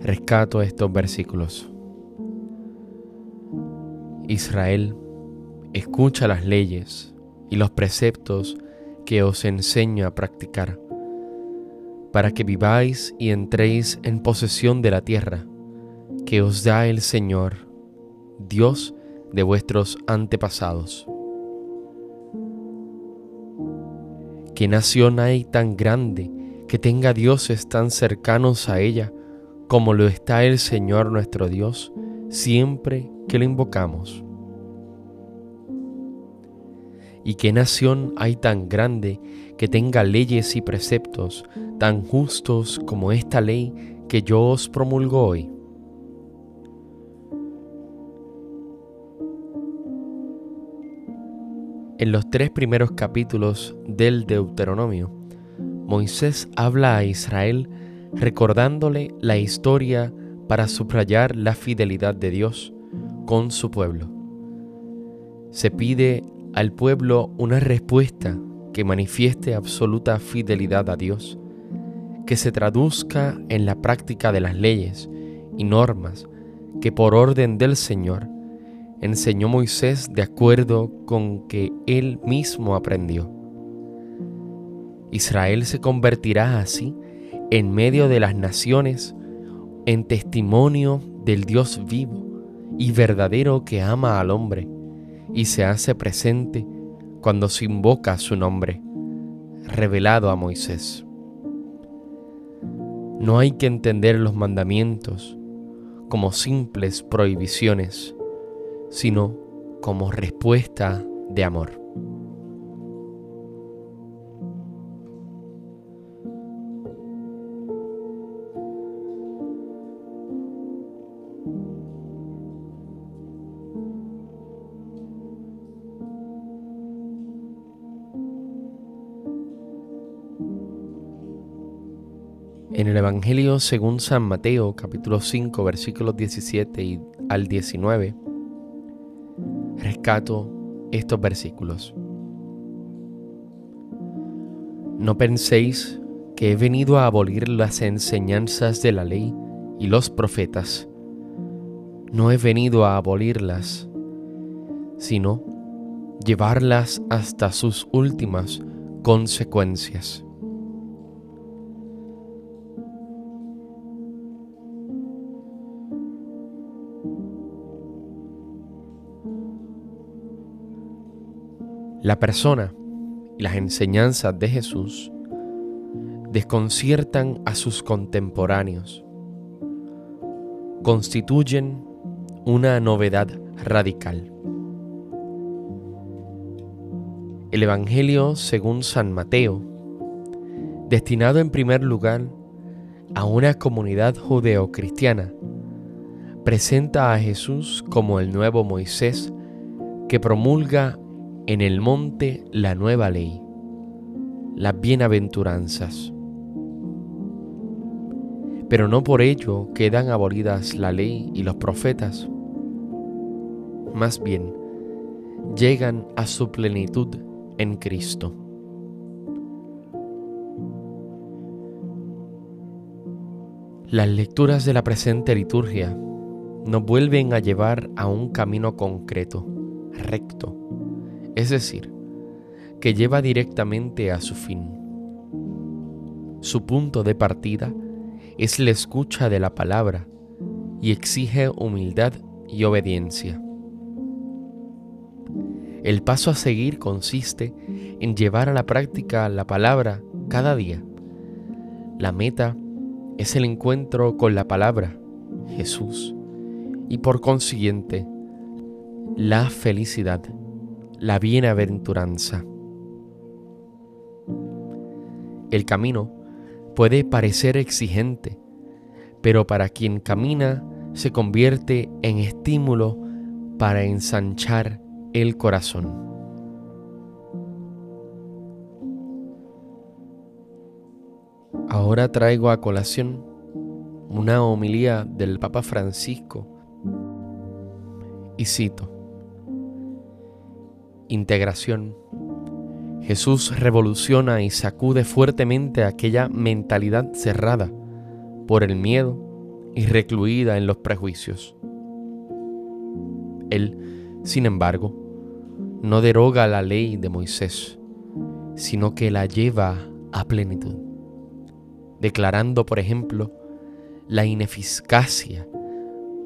rescato estos versículos. Israel, escucha las leyes y los preceptos que os enseño a practicar, para que viváis y entréis en posesión de la tierra que os da el Señor, Dios de vuestros antepasados. ¿Qué nación hay tan grande que tenga dioses tan cercanos a ella como lo está el Señor nuestro Dios siempre que lo invocamos. ¿Y qué nación hay tan grande que tenga leyes y preceptos tan justos como esta ley que yo os promulgo hoy? En los tres primeros capítulos del Deuteronomio, Moisés habla a Israel recordándole la historia para subrayar la fidelidad de Dios con su pueblo. Se pide al pueblo una respuesta que manifieste absoluta fidelidad a Dios, que se traduzca en la práctica de las leyes y normas que por orden del Señor enseñó Moisés de acuerdo con que él mismo aprendió. Israel se convertirá así en medio de las naciones en testimonio del Dios vivo y verdadero que ama al hombre y se hace presente cuando se invoca su nombre, revelado a Moisés. No hay que entender los mandamientos como simples prohibiciones, sino como respuesta de amor. En el Evangelio según San Mateo capítulo 5 versículos 17 al 19, rescato estos versículos. No penséis que he venido a abolir las enseñanzas de la ley y los profetas. No he venido a abolirlas, sino llevarlas hasta sus últimas consecuencias. La persona y las enseñanzas de Jesús desconciertan a sus contemporáneos, constituyen una novedad radical. El Evangelio según San Mateo, destinado en primer lugar a una comunidad judeocristiana, presenta a Jesús como el nuevo Moisés que promulga en el monte la nueva ley, las bienaventuranzas. Pero no por ello quedan abolidas la ley y los profetas. Más bien, llegan a su plenitud en Cristo. Las lecturas de la presente liturgia nos vuelven a llevar a un camino concreto, recto, es decir, que lleva directamente a su fin. Su punto de partida es la escucha de la palabra y exige humildad y obediencia. El paso a seguir consiste en llevar a la práctica la palabra cada día. La meta es el encuentro con la palabra, Jesús, y por consiguiente, la felicidad la bienaventuranza. El camino puede parecer exigente, pero para quien camina se convierte en estímulo para ensanchar el corazón. Ahora traigo a colación una homilía del Papa Francisco y cito, Integración. Jesús revoluciona y sacude fuertemente aquella mentalidad cerrada por el miedo y recluida en los prejuicios. Él, sin embargo, no deroga la ley de Moisés, sino que la lleva a plenitud, declarando, por ejemplo, la ineficacia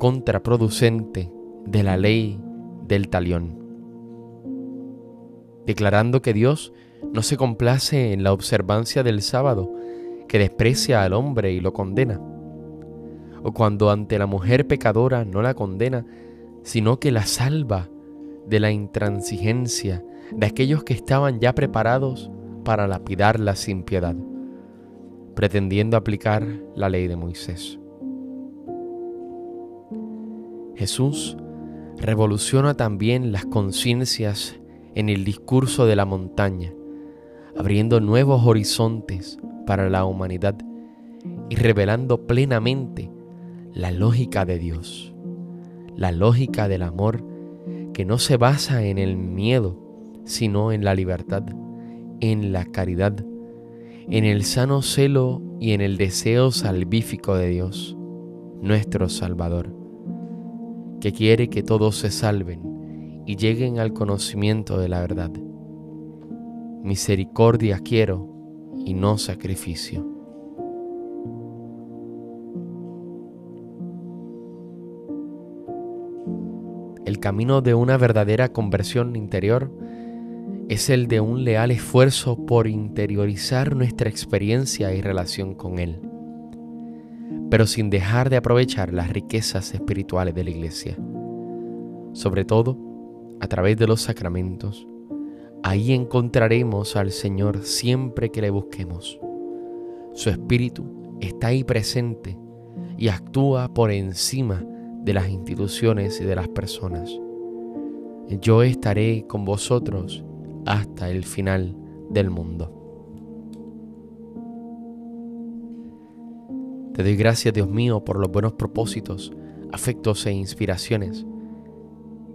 contraproducente de la ley del talión, declarando que Dios no se complace en la observancia del sábado, que desprecia al hombre y lo condena, o cuando ante la mujer pecadora no la condena, sino que la salva de la intransigencia de aquellos que estaban ya preparados para lapidarla sin piedad, pretendiendo aplicar la ley de Moisés. Jesús revoluciona también las conciencias en el discurso de la montaña, abriendo nuevos horizontes para la humanidad y revelando plenamente la lógica de Dios, la lógica del amor que no se basa en el miedo, sino en la libertad, en la caridad, en el sano celo y en el deseo salvífico de Dios, nuestro Salvador, que quiere que todos se salven y lleguen al conocimiento de la verdad. Misericordia quiero y no sacrificio. El camino de una verdadera conversión interior es el de un leal esfuerzo por interiorizar nuestra experiencia y relación con Él, pero sin dejar de aprovechar las riquezas espirituales de la Iglesia, sobre todo a través de los sacramentos, Ahí encontraremos al Señor siempre que le busquemos. Su Espíritu está ahí presente y actúa por encima de las instituciones y de las personas. Yo estaré con vosotros hasta el final del mundo. Te doy gracias, Dios mío, por los buenos propósitos, afectos e inspiraciones